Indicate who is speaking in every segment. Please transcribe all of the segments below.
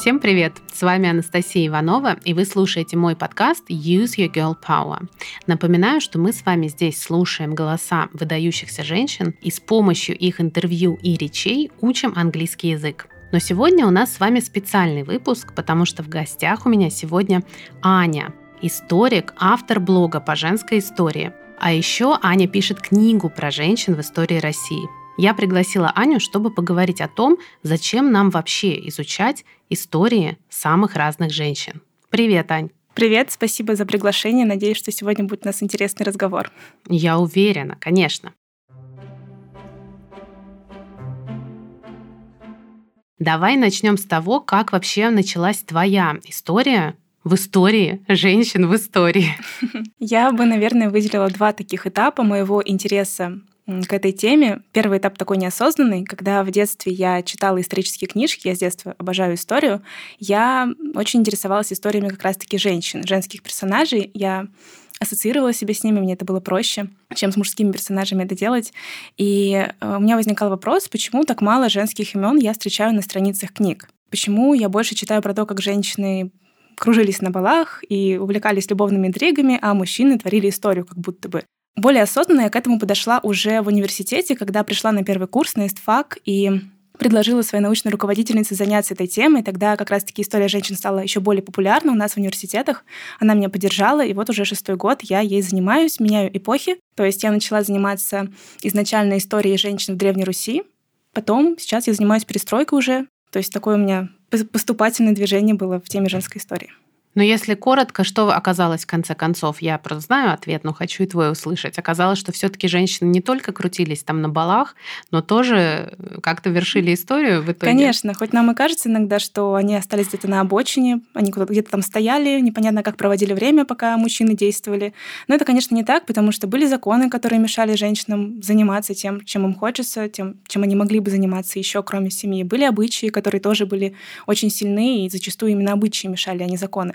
Speaker 1: Всем привет! С вами Анастасия Иванова, и вы слушаете мой подкаст Use Your Girl Power. Напоминаю, что мы с вами здесь слушаем голоса выдающихся женщин и с помощью их интервью и речей учим английский язык. Но сегодня у нас с вами специальный выпуск, потому что в гостях у меня сегодня Аня, историк, автор блога по женской истории. А еще Аня пишет книгу про женщин в истории России. Я пригласила Аню, чтобы поговорить о том, зачем нам вообще изучать истории самых разных женщин. Привет, Ань.
Speaker 2: Привет, спасибо за приглашение. Надеюсь, что сегодня будет у нас интересный разговор.
Speaker 1: Я уверена, конечно. Давай начнем с того, как вообще началась твоя история в истории, женщин в истории.
Speaker 2: Я бы, наверное, выделила два таких этапа моего интереса к этой теме. Первый этап такой неосознанный, когда в детстве я читала исторические книжки, я с детства обожаю историю, я очень интересовалась историями как раз-таки женщин, женских персонажей. Я ассоциировала себя с ними, мне это было проще, чем с мужскими персонажами это делать. И э, у меня возникал вопрос, почему так мало женских имен я встречаю на страницах книг? Почему я больше читаю про то, как женщины кружились на балах и увлекались любовными интригами, а мужчины творили историю как будто бы. Более осознанно я к этому подошла уже в университете, когда пришла на первый курс на ИСТФАК и предложила своей научной руководительнице заняться этой темой. Тогда как раз-таки история женщин стала еще более популярна у нас в университетах. Она меня поддержала, и вот уже шестой год я ей занимаюсь, меняю эпохи. То есть я начала заниматься изначально историей женщин в Древней Руси, потом сейчас я занимаюсь перестройкой уже. То есть такое у меня поступательное движение было в теме женской истории.
Speaker 1: Но если коротко, что оказалось в конце концов? Я просто знаю ответ, но хочу и твой услышать. Оказалось, что все таки женщины не только крутились там на балах, но тоже э, как-то вершили историю в итоге.
Speaker 2: Конечно, хоть нам и кажется иногда, что они остались где-то на обочине, они где-то там стояли, непонятно как проводили время, пока мужчины действовали. Но это, конечно, не так, потому что были законы, которые мешали женщинам заниматься тем, чем им хочется, тем, чем они могли бы заниматься еще, кроме семьи. Были обычаи, которые тоже были очень сильны, и зачастую именно обычаи мешали, а не законы.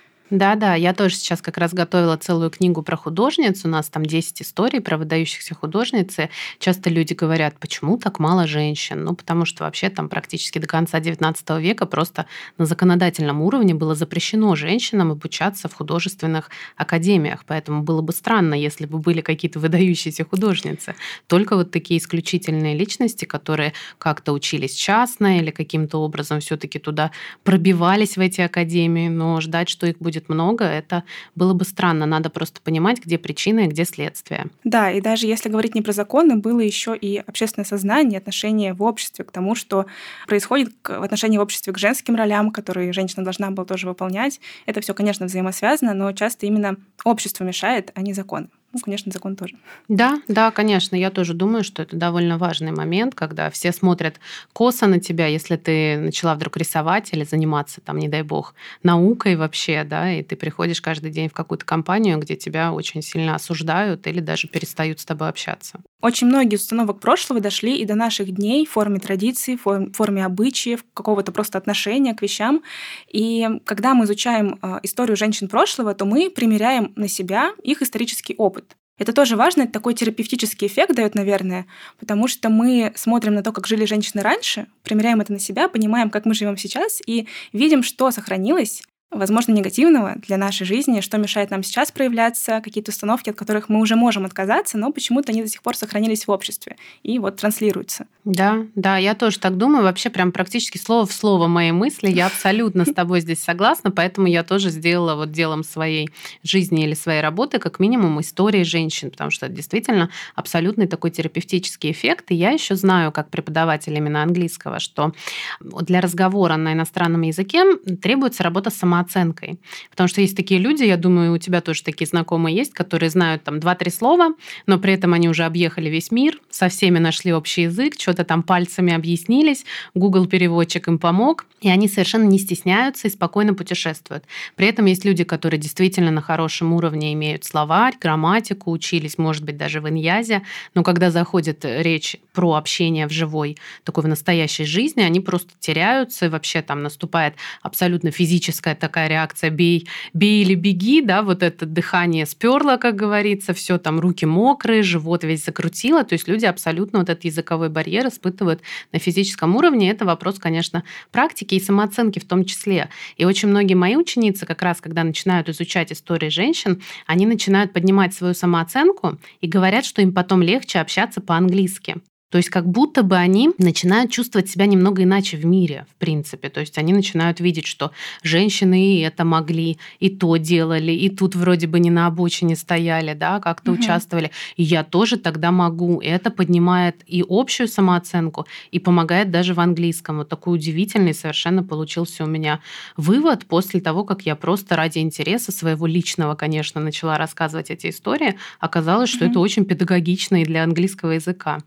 Speaker 1: Да-да, я тоже сейчас как раз готовила целую книгу про художниц. У нас там 10 историй про выдающихся художниц. часто люди говорят, почему так мало женщин? Ну, потому что вообще там практически до конца XIX века просто на законодательном уровне было запрещено женщинам обучаться в художественных академиях. Поэтому было бы странно, если бы были какие-то выдающиеся художницы. Только вот такие исключительные личности, которые как-то учились частно или каким-то образом все таки туда пробивались в эти академии, но ждать, что их будет будет много, это было бы странно. Надо просто понимать, где причины где следствие.
Speaker 2: Да, и даже если говорить не про законы, было еще и общественное сознание, отношение в обществе к тому, что происходит в отношении в обществе к женским ролям, которые женщина должна была тоже выполнять. Это все, конечно, взаимосвязано, но часто именно общество мешает, а не законы. Ну, конечно, закон тоже.
Speaker 1: Да, да, конечно. Я тоже думаю, что это довольно важный момент, когда все смотрят косо на тебя, если ты начала вдруг рисовать или заниматься, там, не дай бог, наукой вообще, да, и ты приходишь каждый день в какую-то компанию, где тебя очень сильно осуждают или даже перестают с тобой общаться.
Speaker 2: Очень многие установок прошлого дошли и до наших дней в форме традиций, в форме обычаев, какого-то просто отношения к вещам. И когда мы изучаем а, историю женщин прошлого, то мы примеряем на себя их исторический опыт. Это тоже важно, это такой терапевтический эффект дает, наверное, потому что мы смотрим на то, как жили женщины раньше, примеряем это на себя, понимаем, как мы живем сейчас, и видим, что сохранилось, возможно, негативного для нашей жизни, что мешает нам сейчас проявляться, какие-то установки, от которых мы уже можем отказаться, но почему-то они до сих пор сохранились в обществе и вот транслируются.
Speaker 1: Да, да, я тоже так думаю. Вообще прям практически слово в слово мои мысли. Я абсолютно с тобой здесь согласна, поэтому я тоже сделала вот делом своей жизни или своей работы как минимум истории женщин, потому что это действительно абсолютный такой терапевтический эффект. И я еще знаю, как преподаватель именно английского, что для разговора на иностранном языке требуется работа сама самооценкой. Потому что есть такие люди, я думаю, у тебя тоже такие знакомые есть, которые знают там два-три слова, но при этом они уже объехали весь мир, со всеми нашли общий язык, что-то там пальцами объяснились, Google переводчик им помог, и они совершенно не стесняются и спокойно путешествуют. При этом есть люди, которые действительно на хорошем уровне имеют словарь, грамматику, учились, может быть, даже в иньязе, но когда заходит речь про общение в живой, такой в настоящей жизни, они просто теряются, и вообще там наступает абсолютно физическая такая реакция «бей, бей или беги», да, вот это дыхание сперло, как говорится, все там руки мокрые, живот весь закрутило, то есть люди абсолютно вот этот языковой барьер испытывают на физическом уровне. Это вопрос, конечно, практики и самооценки в том числе. И очень многие мои ученицы как раз, когда начинают изучать истории женщин, они начинают поднимать свою самооценку и говорят, что им потом легче общаться по-английски. То есть как будто бы они начинают чувствовать себя немного иначе в мире, в принципе. То есть они начинают видеть, что женщины и это могли, и то делали, и тут вроде бы не на обочине стояли, да, как-то угу. участвовали. И я тоже тогда могу. И это поднимает и общую самооценку, и помогает даже в английском. Вот такой удивительный совершенно получился у меня вывод после того, как я просто ради интереса своего личного, конечно, начала рассказывать эти истории. Оказалось, что угу. это очень педагогично и для английского языка.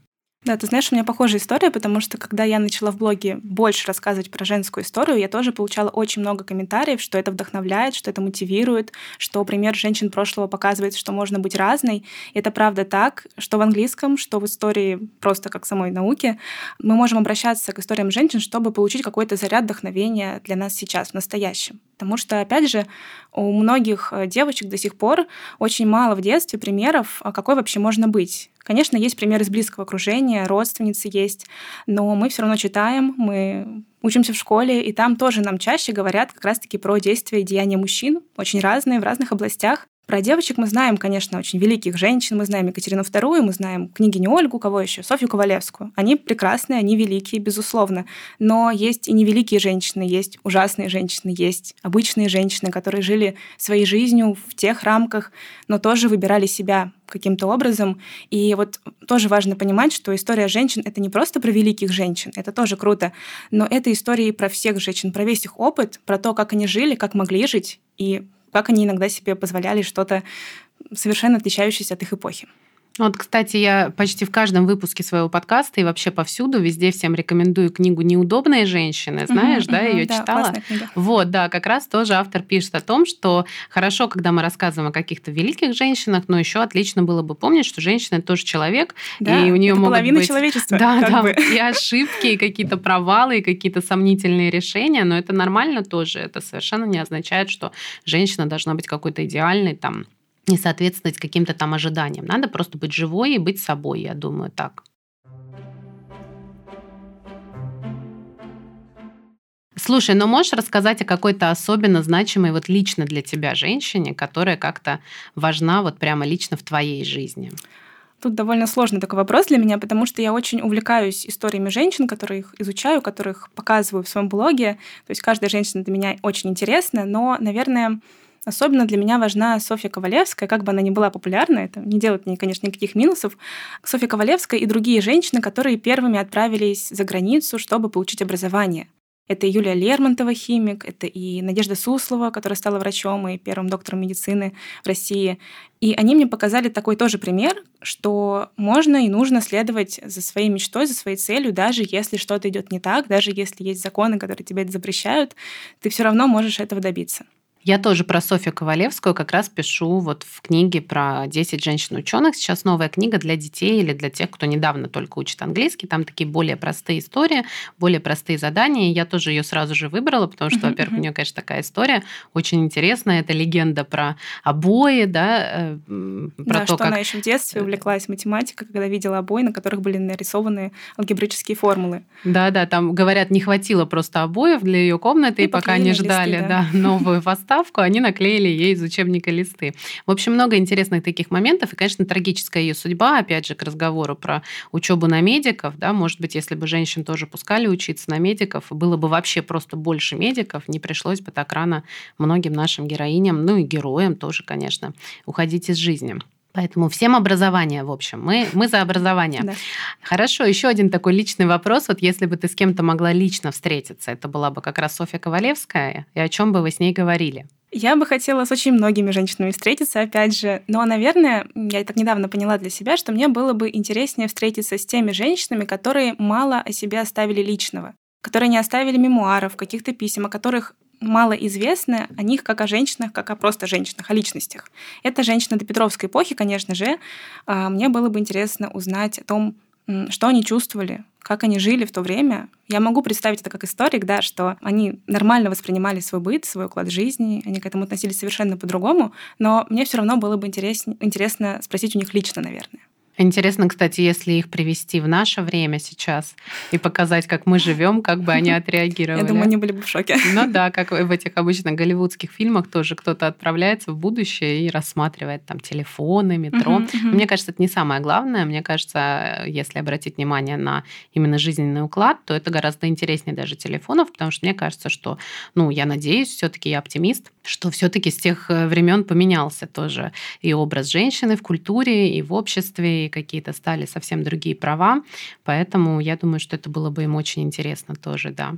Speaker 2: Да, ты знаешь, у меня похожая история, потому что когда я начала в блоге больше рассказывать про женскую историю, я тоже получала очень много комментариев, что это вдохновляет, что это мотивирует, что пример женщин прошлого показывает, что можно быть разной. И это правда так, что в английском, что в истории просто как самой науке. Мы можем обращаться к историям женщин, чтобы получить какой-то заряд вдохновения для нас сейчас, в настоящем. Потому что, опять же, у многих э, девочек до сих пор очень мало в детстве примеров, а какой вообще можно быть. Конечно, есть примеры из близкого окружения, родственницы есть, но мы все равно читаем, мы учимся в школе, и там тоже нам чаще говорят как раз-таки про действия и деяния мужчин, очень разные, в разных областях. Про девочек мы знаем, конечно, очень великих женщин. Мы знаем Екатерину II, мы знаем княгиню Ольгу, кого еще? Софью Ковалевскую. Они прекрасные, они великие, безусловно. Но есть и невеликие женщины, есть ужасные женщины, есть обычные женщины, которые жили своей жизнью в тех рамках, но тоже выбирали себя каким-то образом. И вот тоже важно понимать, что история женщин — это не просто про великих женщин, это тоже круто, но это история и про всех женщин, про весь их опыт, про то, как они жили, как могли жить, и как они иногда себе позволяли что-то совершенно отличающееся от их эпохи.
Speaker 1: Вот, кстати, я почти в каждом выпуске своего подкаста и вообще повсюду везде всем рекомендую книгу «Неудобные женщины». Знаешь, да, uh-huh, ее да, читала? Вот, да, как раз тоже автор пишет о том, что хорошо, когда мы рассказываем о каких-то великих женщинах, но еще отлично было бы помнить, что женщина это тоже человек,
Speaker 2: да,
Speaker 1: и у нее могут
Speaker 2: половина
Speaker 1: быть
Speaker 2: человечества,
Speaker 1: да, да,
Speaker 2: бы.
Speaker 1: и ошибки, и какие-то провалы, и какие-то сомнительные решения, но это нормально тоже. Это совершенно не означает, что женщина должна быть какой-то идеальной там не соответствовать каким-то там ожиданиям. Надо просто быть живой и быть собой, я думаю, так. Слушай, ну можешь рассказать о какой-то особенно значимой вот лично для тебя женщине, которая как-то важна вот прямо лично в твоей жизни?
Speaker 2: Тут довольно сложный такой вопрос для меня, потому что я очень увлекаюсь историями женщин, которые их изучаю, которых показываю в своем блоге. То есть каждая женщина для меня очень интересна, но, наверное, Особенно для меня важна Софья Ковалевская, как бы она ни была популярна, это не делает мне, конечно, никаких минусов. Софья Ковалевская и другие женщины, которые первыми отправились за границу, чтобы получить образование. Это Юлия Лермонтова, химик, это и Надежда Суслова, которая стала врачом и первым доктором медицины в России. И они мне показали такой тоже пример, что можно и нужно следовать за своей мечтой, за своей целью, даже если что-то идет не так, даже если есть законы, которые тебе это запрещают, ты все равно можешь этого добиться.
Speaker 1: Я тоже про Софью Ковалевскую как раз пишу вот в книге про 10 женщин-ученых. Сейчас новая книга для детей или для тех, кто недавно только учит английский. Там такие более простые истории, более простые задания. Я тоже ее сразу же выбрала, потому что, во-первых, у нее, конечно, такая история очень интересная. Это легенда про обои, да,
Speaker 2: э, про да, то, что как... она еще в детстве увлеклась математикой, когда видела обои, на которых были нарисованы алгебрические формулы.
Speaker 1: Да-да, там, говорят, не хватило просто обоев для ее комнаты, и, и пока они ждали листы, да. Да, новую фасад вставку, они наклеили ей из учебника листы. В общем, много интересных таких моментов. И, конечно, трагическая ее судьба, опять же, к разговору про учебу на медиков. Да, может быть, если бы женщин тоже пускали учиться на медиков, было бы вообще просто больше медиков, не пришлось бы так рано многим нашим героиням, ну и героям тоже, конечно, уходить из жизни. Поэтому всем образование, в общем. Мы, мы за образование. Да. Хорошо, еще один такой личный вопрос. Вот если бы ты с кем-то могла лично встретиться, это была бы как раз Софья Ковалевская, и о чем бы вы с ней говорили?
Speaker 2: Я бы хотела с очень многими женщинами встретиться, опять же. Но, наверное, я так недавно поняла для себя, что мне было бы интереснее встретиться с теми женщинами, которые мало о себе оставили личного которые не оставили мемуаров, каких-то писем, о которых мало известно о них как о женщинах, как о просто женщинах, о личностях. Это женщина до Петровской эпохи, конечно же. А, мне было бы интересно узнать о том, что они чувствовали, как они жили в то время. Я могу представить это как историк, да, что они нормально воспринимали свой быт, свой уклад жизни, они к этому относились совершенно по-другому, но мне все равно было бы интересно, интересно спросить у них лично, наверное.
Speaker 1: Интересно, кстати, если их привести в наше время сейчас и показать, как мы живем, как бы они отреагировали.
Speaker 2: Я думаю, они были бы в шоке.
Speaker 1: Ну да, как в этих обычных голливудских фильмах тоже кто-то отправляется в будущее и рассматривает там телефоны, метро. Uh-huh, uh-huh. Мне кажется, это не самое главное. Мне кажется, если обратить внимание на именно жизненный уклад, то это гораздо интереснее даже телефонов, потому что мне кажется, что, ну, я надеюсь, все-таки я оптимист, что все-таки с тех э, времен поменялся тоже и образ женщины в культуре, и в обществе, и какие-то стали совсем другие права. Поэтому я думаю, что это было бы им очень интересно тоже, да.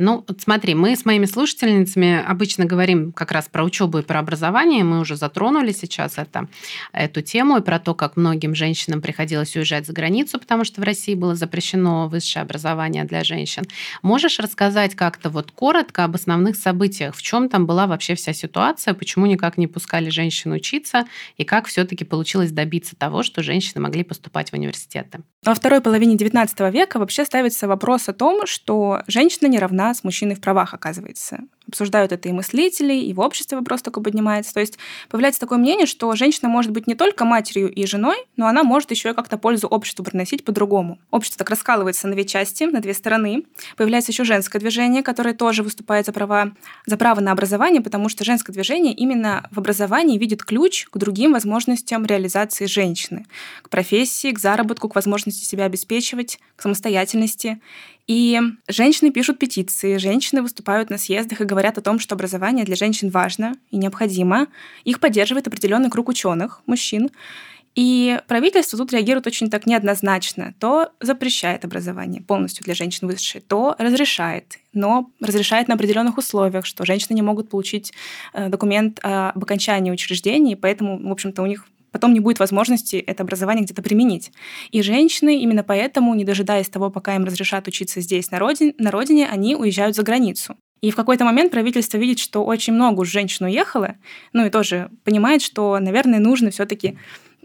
Speaker 1: Ну, вот смотри, мы с моими слушательницами обычно говорим как раз про учебу и про образование. Мы уже затронули сейчас это, эту тему и про то, как многим женщинам приходилось уезжать за границу, потому что в России было запрещено высшее образование для женщин. Можешь рассказать как-то вот коротко об основных событиях? В чем там была вообще вся ситуация? Почему никак не пускали женщин учиться? И как все-таки получилось добиться того, что женщины могли поступать в университеты?
Speaker 2: Во второй половине XIX века вообще ставится вопрос о том, что женщина не равна с мужчиной в правах, оказывается обсуждают это и мыслители, и в обществе вопрос такой поднимается. То есть появляется такое мнение, что женщина может быть не только матерью и женой, но она может еще и как-то пользу обществу приносить по-другому. Общество так раскалывается на две части, на две стороны. Появляется еще женское движение, которое тоже выступает за права, за право на образование, потому что женское движение именно в образовании видит ключ к другим возможностям реализации женщины, к профессии, к заработку, к возможности себя обеспечивать, к самостоятельности. И женщины пишут петиции, женщины выступают на съездах и говорят о том, что образование для женщин важно и необходимо. Их поддерживает определенный круг ученых, мужчин. И правительство тут реагирует очень так неоднозначно. То запрещает образование полностью для женщин высшее, то разрешает, но разрешает на определенных условиях, что женщины не могут получить э, документ об окончании учреждений, поэтому, в общем-то, у них потом не будет возможности это образование где-то применить. И женщины именно поэтому, не дожидаясь того, пока им разрешат учиться здесь, на родине, на родине они уезжают за границу. И в какой-то момент правительство видит, что очень много женщин уехало, ну и тоже понимает, что, наверное, нужно все-таки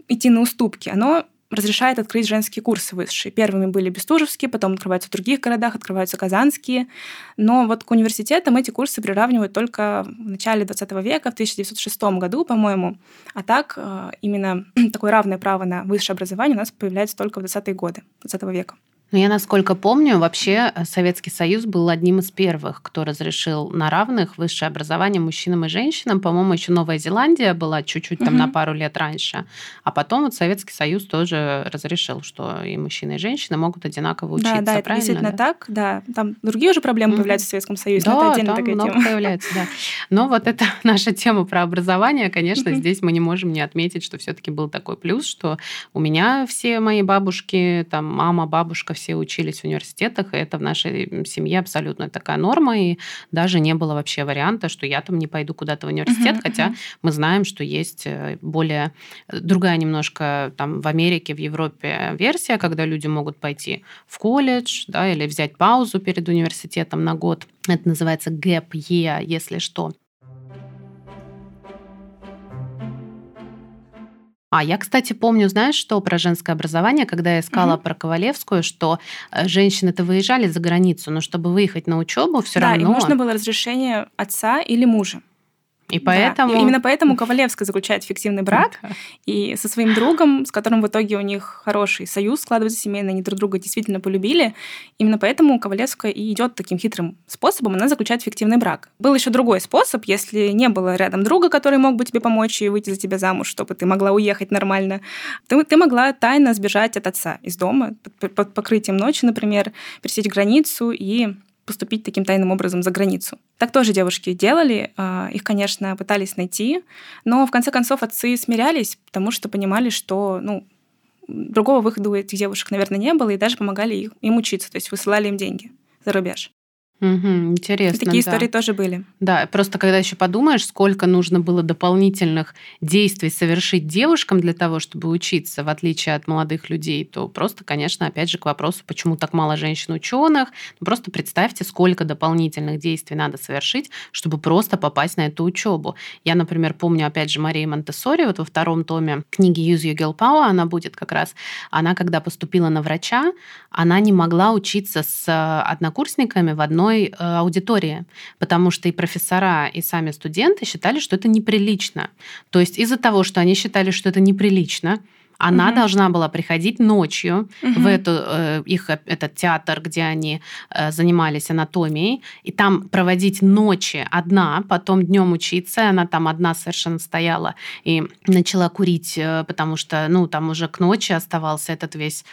Speaker 2: идти на уступки. Оно разрешает открыть женские курсы высшие. Первыми были бестужевские, потом открываются в других городах, открываются казанские. Но вот к университетам эти курсы приравнивают только в начале 20 века, в 1906 году, по-моему. А так э, именно такое равное право на высшее образование у нас появляется только в 20-е годы 20 века.
Speaker 1: Но я, насколько помню, вообще э, Советский Союз был одним из первых, кто разрешил на равных высшее образование мужчинам и женщинам. По-моему, еще Новая Зеландия была чуть-чуть там угу. на пару лет раньше. А потом вот Советский Союз тоже разрешил, что и мужчины, и женщины могут одинаково учиться.
Speaker 2: Да, да, это действительно да? так, да. Там другие уже проблемы угу. появляются в Советском Союзе, да, это
Speaker 1: там
Speaker 2: такая
Speaker 1: много
Speaker 2: тема.
Speaker 1: появляется, да. Но вот это наша тема про образование, конечно, угу. здесь мы не можем не отметить, что все-таки был такой плюс, что у меня все мои бабушки, там мама, бабушка, все учились в университетах, и это в нашей семье абсолютно такая норма, и даже не было вообще варианта, что я там не пойду куда-то в университет, uh-huh, хотя uh-huh. мы знаем, что есть э, более э, другая немножко там в Америке, в Европе версия, когда люди могут пойти в колледж, да, или взять паузу перед университетом на год. Это называется gap year, если что. А я, кстати, помню, знаешь, что про женское образование, когда я искала угу. про Ковалевскую, что э, женщины-то выезжали за границу, но чтобы выехать на учебу, все
Speaker 2: да,
Speaker 1: равно.
Speaker 2: Да, им нужно было разрешение отца или мужа.
Speaker 1: И поэтому...
Speaker 2: Да. Именно поэтому Ковалевская заключает фиктивный брак. И со своим другом, с которым в итоге у них хороший союз складывается семейный, они друг друга действительно полюбили. Именно поэтому Ковалевская и идет таким хитрым способом, она заключает фиктивный брак. Был еще другой способ, если не было рядом друга, который мог бы тебе помочь и выйти за тебя замуж, чтобы ты могла уехать нормально. Ты, ты могла тайно сбежать от отца из дома под, под покрытием ночи, например, пересечь границу и поступить таким тайным образом за границу. Так тоже девушки делали. А, их, конечно, пытались найти, но в конце концов отцы смирялись, потому что понимали, что ну, другого выхода у этих девушек, наверное, не было, и даже помогали им учиться, то есть высылали им деньги за рубеж.
Speaker 1: Угу, интересно.
Speaker 2: Такие
Speaker 1: да.
Speaker 2: истории тоже были.
Speaker 1: Да, просто когда еще подумаешь, сколько нужно было дополнительных действий совершить девушкам для того, чтобы учиться, в отличие от молодых людей, то просто, конечно, опять же к вопросу, почему так мало женщин-ученых. Ну, просто представьте, сколько дополнительных действий надо совершить, чтобы просто попасть на эту учебу. Я, например, помню, опять же, Мария Монтессори, вот во втором томе книги Use Your Girl Power, она будет как раз, она когда поступила на врача, она не могла учиться с однокурсниками в одной одной э, аудитории, потому что и профессора, и сами студенты считали, что это неприлично. То есть из-за того, что они считали, что это неприлично, она угу. должна была приходить ночью угу. в эту, э, их этот театр, где они э, занимались анатомией, и там проводить ночи одна, потом днем учиться. Она там одна совершенно стояла и начала курить, э, потому что, ну, там уже к ночи оставался этот весь,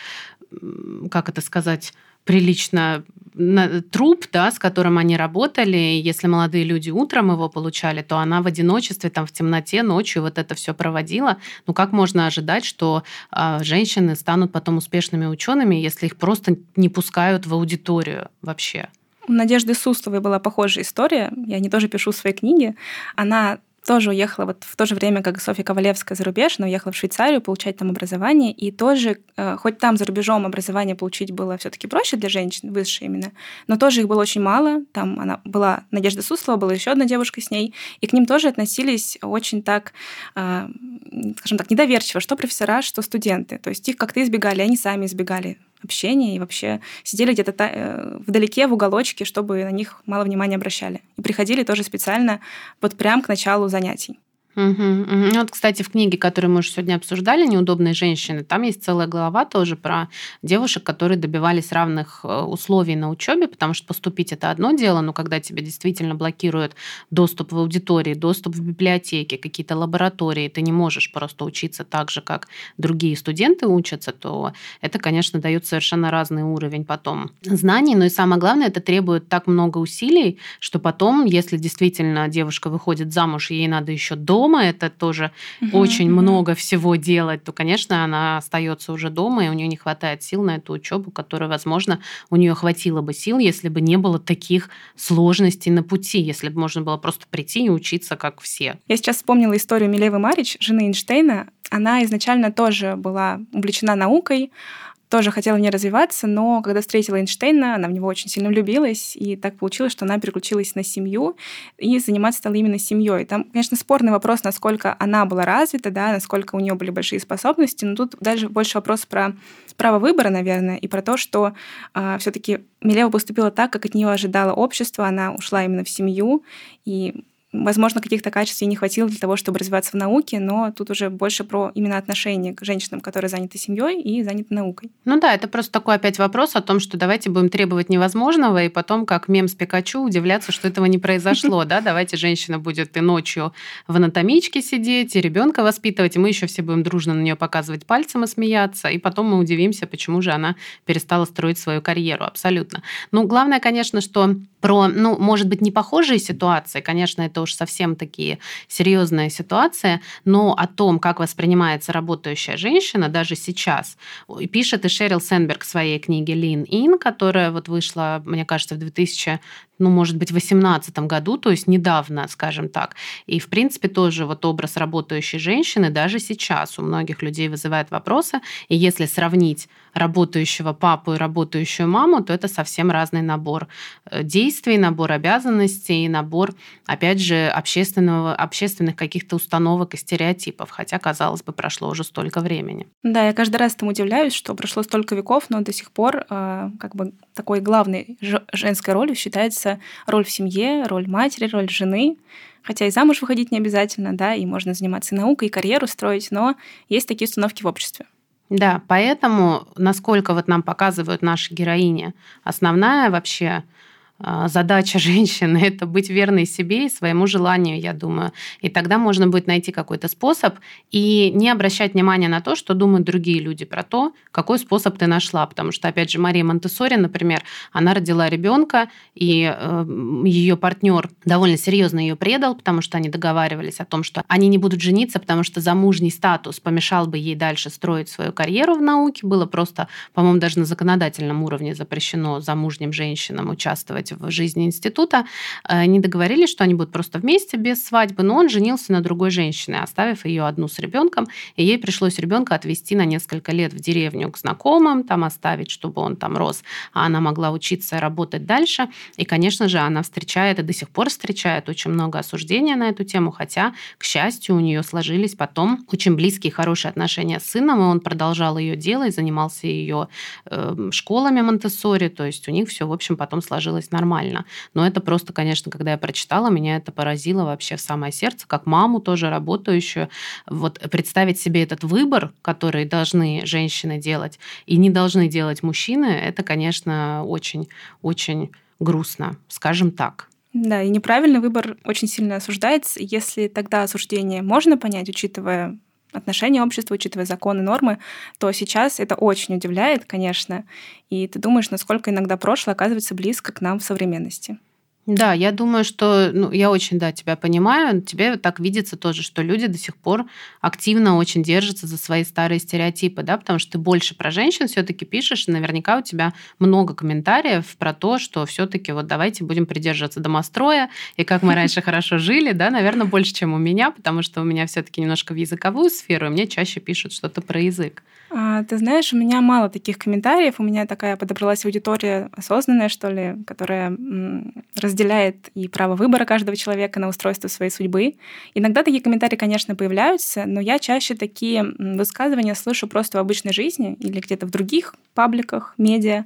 Speaker 1: как это сказать, прилично труп, да, с которым они работали, если молодые люди утром его получали, то она в одиночестве, там, в темноте, ночью вот это все проводила. Ну, как можно ожидать, что э, женщины станут потом успешными учеными, если их просто не пускают в аудиторию вообще?
Speaker 2: У Надежды Сусловой была похожая история. Я не тоже пишу свои книги. Она тоже уехала вот в то же время, как Софья Ковалевская за рубеж, но уехала в Швейцарию получать там образование, и тоже, э, хоть там за рубежом образование получить было все таки проще для женщин, высшее именно, но тоже их было очень мало. Там она была, Надежда Суслова, была еще одна девушка с ней, и к ним тоже относились очень так, э, скажем так, недоверчиво, что профессора, что студенты. То есть их как-то избегали, они сами избегали общения и вообще сидели где-то э, вдалеке, в уголочке, чтобы на них мало внимания обращали. И приходили тоже специально вот прям к началу занятий.
Speaker 1: Угу, угу. Вот, кстати, в книге, которую мы уже сегодня обсуждали, «Неудобные женщины», там есть целая глава тоже про девушек, которые добивались равных э, условий на учебе, потому что поступить это одно дело, но когда тебе действительно блокируют доступ в аудитории, доступ в библиотеки, какие-то лаборатории, ты не можешь просто учиться так же, как другие студенты учатся, то это, конечно, дает совершенно разный уровень потом знаний, но и самое главное, это требует так много усилий, что потом, если действительно девушка выходит замуж, ей надо еще до дома, это тоже угу, очень много всего делать, то, конечно, она остается уже дома, и у нее не хватает сил на эту учебу, которая, возможно, у нее хватило бы сил, если бы не было таких сложностей на пути, если бы можно было просто прийти и учиться, как все.
Speaker 2: Я сейчас вспомнила историю Милевы Марич, жены Эйнштейна. Она изначально тоже была увлечена наукой, тоже хотела не развиваться, но когда встретила Эйнштейна, она в него очень сильно влюбилась, и так получилось, что она переключилась на семью и заниматься стала именно семьей. Там, конечно, спорный вопрос, насколько она была развита, да, насколько у нее были большие способности, но тут даже больше вопрос про право выбора, наверное, и про то, что э, а, все-таки Милева поступила так, как от нее ожидало общество, она ушла именно в семью, и Возможно, каких-то качеств ей не хватило для того, чтобы развиваться в науке, но тут уже больше про именно отношение к женщинам, которые заняты семьей и заняты наукой.
Speaker 1: Ну да, это просто такой опять вопрос о том, что давайте будем требовать невозможного, и потом, как мем с Пикачу, удивляться, что этого не произошло. Да, давайте женщина будет и ночью в анатомичке сидеть, и ребенка воспитывать, и мы еще все будем дружно на нее показывать пальцем и смеяться, и потом мы удивимся, почему же она перестала строить свою карьеру. Абсолютно. Ну, главное, конечно, что про, ну, может быть, не похожие ситуации, конечно, это уж совсем такие серьезные ситуации, но о том, как воспринимается работающая женщина даже сейчас, пишет и Шерил Сенберг в своей книге «Lean In», которая вот вышла, мне кажется, в 2000 ну, может быть, в 2018 году, то есть недавно, скажем так. И, в принципе, тоже вот образ работающей женщины даже сейчас у многих людей вызывает вопросы. И если сравнить работающего папу и работающую маму, то это совсем разный набор э, действий, набор обязанностей, набор, опять же, общественного, общественных каких-то установок и стереотипов. Хотя, казалось бы, прошло уже столько времени.
Speaker 2: Да, я каждый раз там удивляюсь, что прошло столько веков, но до сих пор э, как бы такой главной женской ролью считается роль в семье, роль матери, роль жены. Хотя и замуж выходить не обязательно, да, и можно заниматься наукой, и карьеру строить, но есть такие установки в обществе.
Speaker 1: Да, поэтому, насколько вот нам показывают наши героини, основная вообще задача женщины – это быть верной себе и своему желанию, я думаю. И тогда можно будет найти какой-то способ и не обращать внимания на то, что думают другие люди про то, какой способ ты нашла. Потому что, опять же, Мария Монтессори, например, она родила ребенка, и э, ее партнер довольно серьезно ее предал, потому что они договаривались о том, что они не будут жениться, потому что замужний статус помешал бы ей дальше строить свою карьеру в науке. Было просто, по-моему, даже на законодательном уровне запрещено замужним женщинам участвовать участвовать в жизни института. Они договорились, что они будут просто вместе без свадьбы, но он женился на другой женщине, оставив ее одну с ребенком, и ей пришлось ребенка отвезти на несколько лет в деревню к знакомым, там оставить, чтобы он там рос, а она могла учиться и работать дальше. И, конечно же, она встречает и до сих пор встречает очень много осуждения на эту тему, хотя, к счастью, у нее сложились потом очень близкие, хорошие отношения с сыном, и он продолжал ее дело и занимался ее эм, школами монте то есть у них все, в общем, потом сложилось нормально. Но это просто, конечно, когда я прочитала, меня это поразило вообще в самое сердце, как маму тоже работающую. Вот представить себе этот выбор, который должны женщины делать и не должны делать мужчины, это, конечно, очень-очень грустно, скажем так.
Speaker 2: Да, и неправильный выбор очень сильно осуждается. Если тогда осуждение можно понять, учитывая отношения общества, учитывая законы, нормы, то сейчас это очень удивляет, конечно. И ты думаешь, насколько иногда прошлое оказывается близко к нам в современности.
Speaker 1: Да, я думаю, что ну, я очень, да, тебя понимаю. Тебе так видится тоже, что люди до сих пор активно очень держатся за свои старые стереотипы, да, потому что ты больше про женщин все-таки пишешь, и наверняка у тебя много комментариев про то, что все-таки вот давайте будем придерживаться домостроя и как мы раньше хорошо жили, да, наверное, больше, чем у меня, потому что у меня все-таки немножко в языковую сферу, и мне чаще пишут что-то про язык.
Speaker 2: А, ты знаешь, у меня мало таких комментариев. У меня такая подобралась аудитория осознанная, что ли, которая разделяет и право выбора каждого человека на устройство своей судьбы. Иногда такие комментарии, конечно, появляются, но я чаще такие высказывания слышу просто в обычной жизни или где-то в других пабликах, медиа.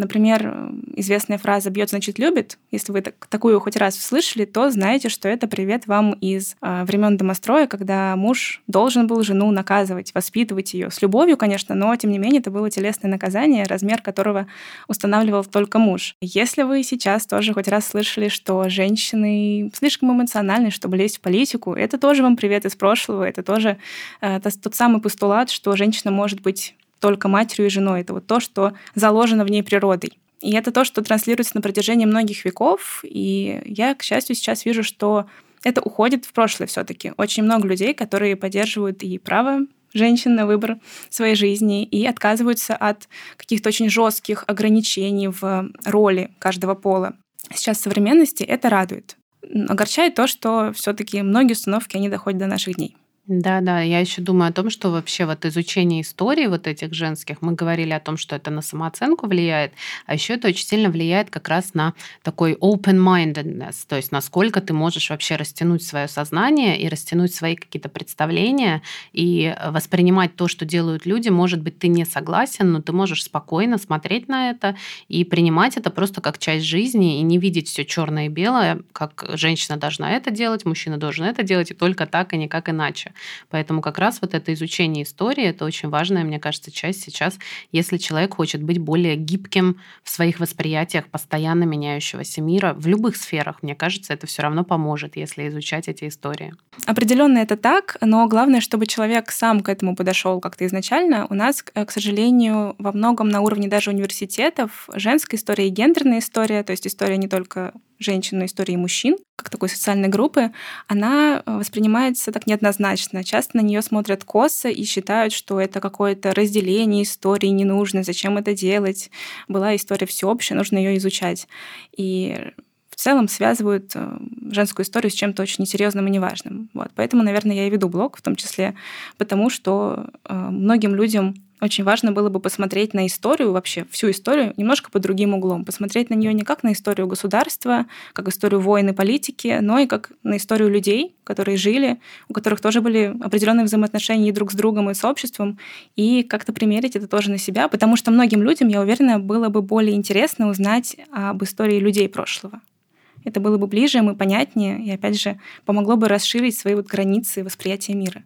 Speaker 2: Например, известная фраза «бьет, значит, любит». Если вы так, такую хоть раз услышали, то знаете, что это привет вам из э, времен домостроя, когда муж должен был жену наказывать, воспитывать ее. С любовью, конечно, но, тем не менее, это было телесное наказание, размер которого устанавливал только муж. Если вы сейчас тоже хоть раз слышали, что женщины слишком эмоциональны, чтобы лезть в политику, это тоже вам привет из прошлого, это тоже э, тот самый постулат, что женщина может быть только матерью и женой. Это вот то, что заложено в ней природой. И это то, что транслируется на протяжении многих веков. И я, к счастью, сейчас вижу, что это уходит в прошлое все-таки. Очень много людей, которые поддерживают и право женщин на выбор своей жизни и отказываются от каких-то очень жестких ограничений в роли каждого пола. Сейчас в современности это радует. Огорчает то, что все-таки многие установки они доходят до наших дней.
Speaker 1: Да, да, я еще думаю о том, что вообще вот изучение истории вот этих женских, мы говорили о том, что это на самооценку влияет, а еще это очень сильно влияет как раз на такой open-mindedness, то есть насколько ты можешь вообще растянуть свое сознание и растянуть свои какие-то представления и воспринимать то, что делают люди. Может быть, ты не согласен, но ты можешь спокойно смотреть на это и принимать это просто как часть жизни и не видеть все черное и белое, как женщина должна это делать, мужчина должен это делать, и только так, и никак иначе. Поэтому как раз вот это изучение истории, это очень важная, мне кажется, часть сейчас, если человек хочет быть более гибким в своих восприятиях постоянно меняющегося мира в любых сферах, мне кажется, это все равно поможет, если изучать эти истории.
Speaker 2: Определенно это так, но главное, чтобы человек сам к этому подошел как-то изначально. У нас, к сожалению, во многом на уровне даже университетов женская история и гендерная история, то есть история не только женщин, но истории мужчин, как такой социальной группы, она э, воспринимается так неоднозначно. Часто на нее смотрят косо и считают, что это какое-то разделение истории не нужно, зачем это делать. Была история всеобщая, нужно ее изучать. И в целом связывают э, женскую историю с чем-то очень несерьезным и неважным. Вот. Поэтому, наверное, я и веду блог, в том числе потому, что э, многим людям очень важно было бы посмотреть на историю, вообще всю историю, немножко под другим углом. Посмотреть на нее не как на историю государства, как историю войн и политики, но и как на историю людей, которые жили, у которых тоже были определенные взаимоотношения и друг с другом, и с обществом, и как-то примерить это тоже на себя, потому что многим людям, я уверена, было бы более интересно узнать об истории людей прошлого. Это было бы ближе, и понятнее, и опять же помогло бы расширить свои вот границы восприятия мира.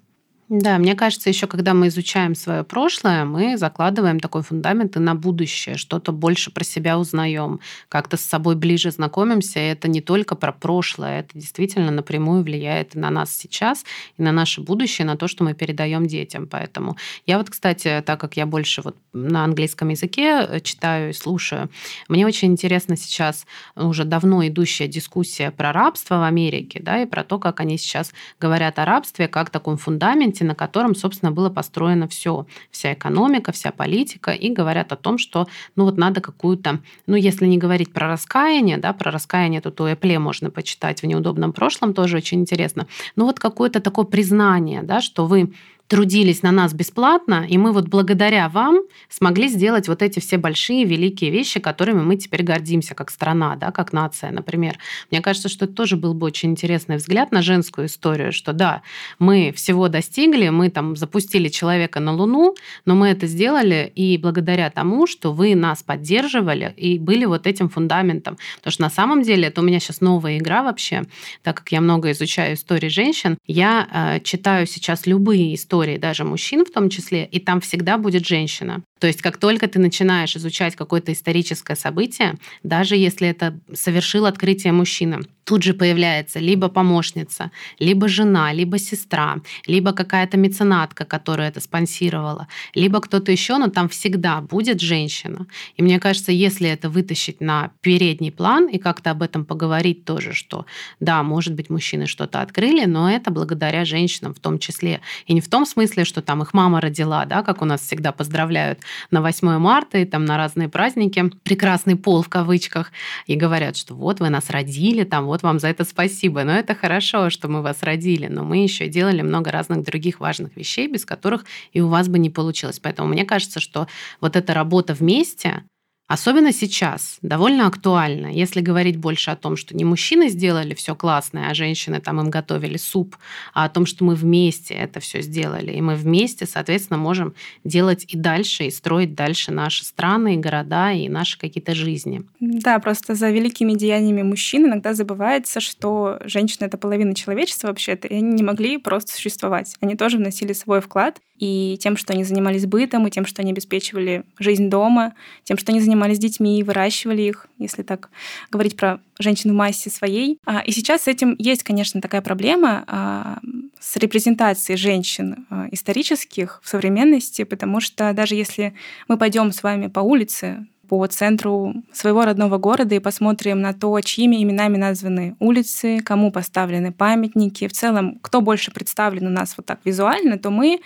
Speaker 1: Да, мне кажется, еще когда мы изучаем свое прошлое, мы закладываем такой фундамент и на будущее, что-то больше про себя узнаем, как-то с собой ближе знакомимся. И это не только про прошлое, это действительно напрямую влияет на нас сейчас, и на наше будущее, на то, что мы передаем детям. Поэтому я вот, кстати, так как я больше вот на английском языке э, читаю и слушаю, мне очень интересно сейчас уже давно идущая дискуссия про рабство в Америке, да, и про то, как они сейчас говорят о рабстве как таком фундаменте, на котором, собственно, было построено все, вся экономика, вся политика, и говорят о том, что, ну вот надо какую-то, ну если не говорить про раскаяние, да, про раскаяние тут у Эпле можно почитать в неудобном прошлом, тоже очень интересно, ну вот какое-то такое признание, да, что вы трудились на нас бесплатно, и мы вот благодаря вам смогли сделать вот эти все большие, великие вещи, которыми мы теперь гордимся как страна, да, как нация, например. Мне кажется, что это тоже был бы очень интересный взгляд на женскую историю, что да, мы всего достигли, мы там запустили человека на Луну, но мы это сделали и благодаря тому, что вы нас поддерживали и были вот этим фундаментом. Потому что на самом деле это у меня сейчас новая игра вообще, так как я много изучаю истории женщин, я э, читаю сейчас любые истории истории, даже мужчин в том числе, и там всегда будет женщина. То есть как только ты начинаешь изучать какое-то историческое событие, даже если это совершил открытие мужчина, тут же появляется либо помощница, либо жена, либо сестра, либо какая-то меценатка, которая это спонсировала, либо кто-то еще, но там всегда будет женщина. И мне кажется, если это вытащить на передний план и как-то об этом поговорить тоже, что да, может быть, мужчины что-то открыли, но это благодаря женщинам в том числе. И не в том смысле, что там их мама родила, да, как у нас всегда поздравляют на 8 марта и там на разные праздники, прекрасный пол в кавычках, и говорят, что вот вы нас родили, там вот вам за это спасибо. Но это хорошо, что мы вас родили, но мы еще делали много разных других важных вещей, без которых и у вас бы не получилось. Поэтому мне кажется, что вот эта работа вместе, Особенно сейчас довольно актуально, если говорить больше о том, что не мужчины сделали все классное, а женщины там им готовили суп, а о том, что мы вместе это все сделали. И мы вместе, соответственно, можем делать и дальше, и строить дальше наши страны, и города, и наши какие-то жизни.
Speaker 2: Да, просто за великими деяниями мужчин иногда забывается, что женщины — это половина человечества вообще-то, и они не могли просто существовать. Они тоже вносили свой вклад, и тем, что они занимались бытом, и тем, что они обеспечивали жизнь дома, тем, что они занимались детьми и выращивали их, если так говорить про женщин в массе своей. А, и сейчас с этим есть, конечно, такая проблема а, с репрезентацией женщин а, исторических в современности, потому что даже если мы пойдем с вами по улице, по центру своего родного города и посмотрим на то, чьими именами названы улицы, кому поставлены памятники, в целом, кто больше представлен у нас вот так визуально, то мы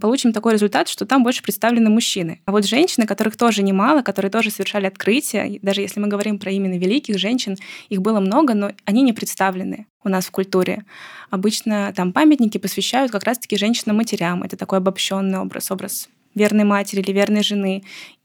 Speaker 2: получим такой результат, что там больше представлены мужчины. А вот женщины, которых тоже немало, которые тоже совершали открытия, даже если мы говорим про именно великих женщин, их было много, но они не представлены у нас в культуре. Обычно там памятники посвящают как раз-таки женщинам-матерям. Это такой обобщенный образ, образ верной матери или верной жены,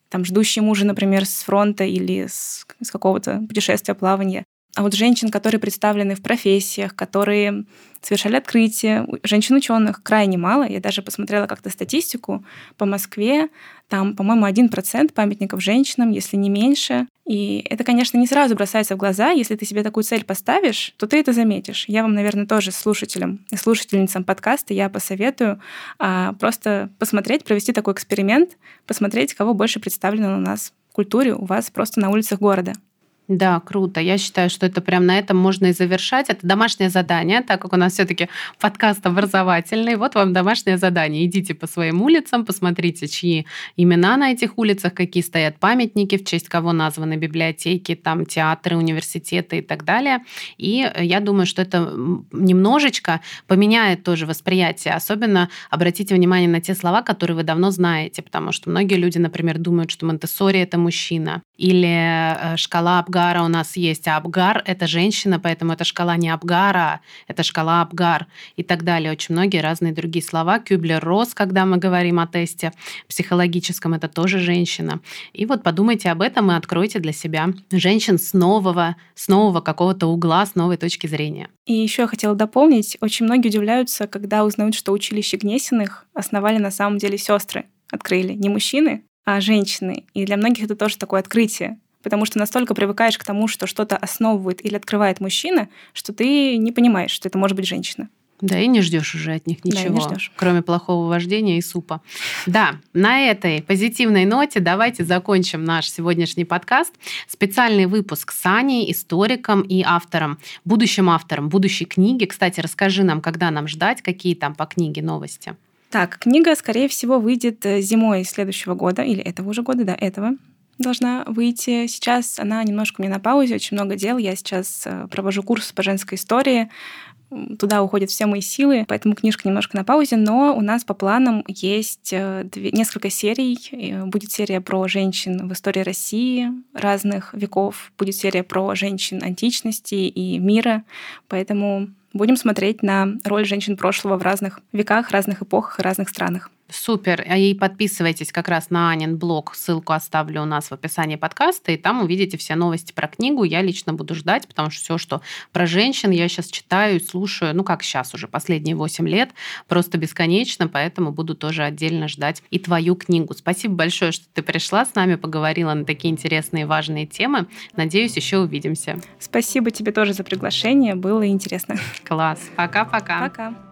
Speaker 2: там, ждущей мужа, например, с фронта или с, с какого-то путешествия, плавания. А вот женщин, которые представлены в профессиях, которые совершали открытия, женщин-ученых крайне мало. Я даже посмотрела как-то статистику по Москве. Там, по-моему, один процент памятников женщинам, если не меньше. И это, конечно, не сразу бросается в глаза. Если ты себе такую цель поставишь, то ты это заметишь. Я вам, наверное, тоже слушателям и слушательницам подкаста я посоветую а, просто посмотреть, провести такой эксперимент, посмотреть, кого больше представлено у нас в культуре у вас просто на улицах города.
Speaker 1: Да, круто. Я считаю, что это прям на этом можно и завершать. Это домашнее задание, так как у нас все-таки подкаст образовательный. Вот вам домашнее задание. Идите по своим улицам, посмотрите, чьи имена на этих улицах, какие стоят памятники, в честь кого названы библиотеки, там театры, университеты и так далее. И я думаю, что это немножечко поменяет тоже восприятие. Особенно обратите внимание на те слова, которые вы давно знаете, потому что многие люди, например, думают, что монте это мужчина или э, шкала Абгара у нас есть, а Абгар — это женщина, поэтому это шкала не Абгара, это шкала Абгар и так далее. Очень многие разные другие слова. Кюблер-Росс, когда мы говорим о тесте психологическом, это тоже женщина. И вот подумайте об этом и откройте для себя женщин с нового, с нового какого-то угла, с новой точки зрения.
Speaker 2: И еще я хотела дополнить, очень многие удивляются, когда узнают, что училище Гнесиных основали на самом деле сестры открыли не мужчины, а женщины. И для многих это тоже такое открытие, потому что настолько привыкаешь к тому, что что-то основывает или открывает мужчина, что ты не понимаешь, что это может быть женщина.
Speaker 1: Да, и не ждешь уже от них ничего, да, кроме плохого вождения и супа. Да, на этой позитивной ноте давайте закончим наш сегодняшний подкаст. Специальный выпуск с Аней, историком и автором, будущим автором будущей книги. Кстати, расскажи нам, когда нам ждать, какие там по книге новости.
Speaker 2: Так, книга, скорее всего, выйдет э, зимой следующего года, или этого уже года, да, этого должна выйти. Сейчас она немножко мне на паузе, очень много дел. Я сейчас э, провожу курс по женской истории. туда уходят все мои силы, поэтому книжка немножко на паузе, но у нас по планам есть э, две, несколько серий. Будет серия про женщин в истории России разных веков, будет серия про женщин античности и мира, поэтому будем смотреть на роль женщин прошлого в разных веках, разных эпохах и разных странах.
Speaker 1: Супер. А и подписывайтесь как раз на Анин блог. Ссылку оставлю у нас в описании подкаста, и там увидите все новости про книгу. Я лично буду ждать, потому что все, что про женщин, я сейчас читаю и слушаю, ну как сейчас уже, последние 8 лет, просто бесконечно, поэтому буду тоже отдельно ждать и твою книгу. Спасибо большое, что ты пришла с нами, поговорила на такие интересные и важные темы. Надеюсь, еще увидимся.
Speaker 2: Спасибо тебе тоже за приглашение, было интересно.
Speaker 1: Класс. Пока-пока.
Speaker 2: Пока. -пока. Пока.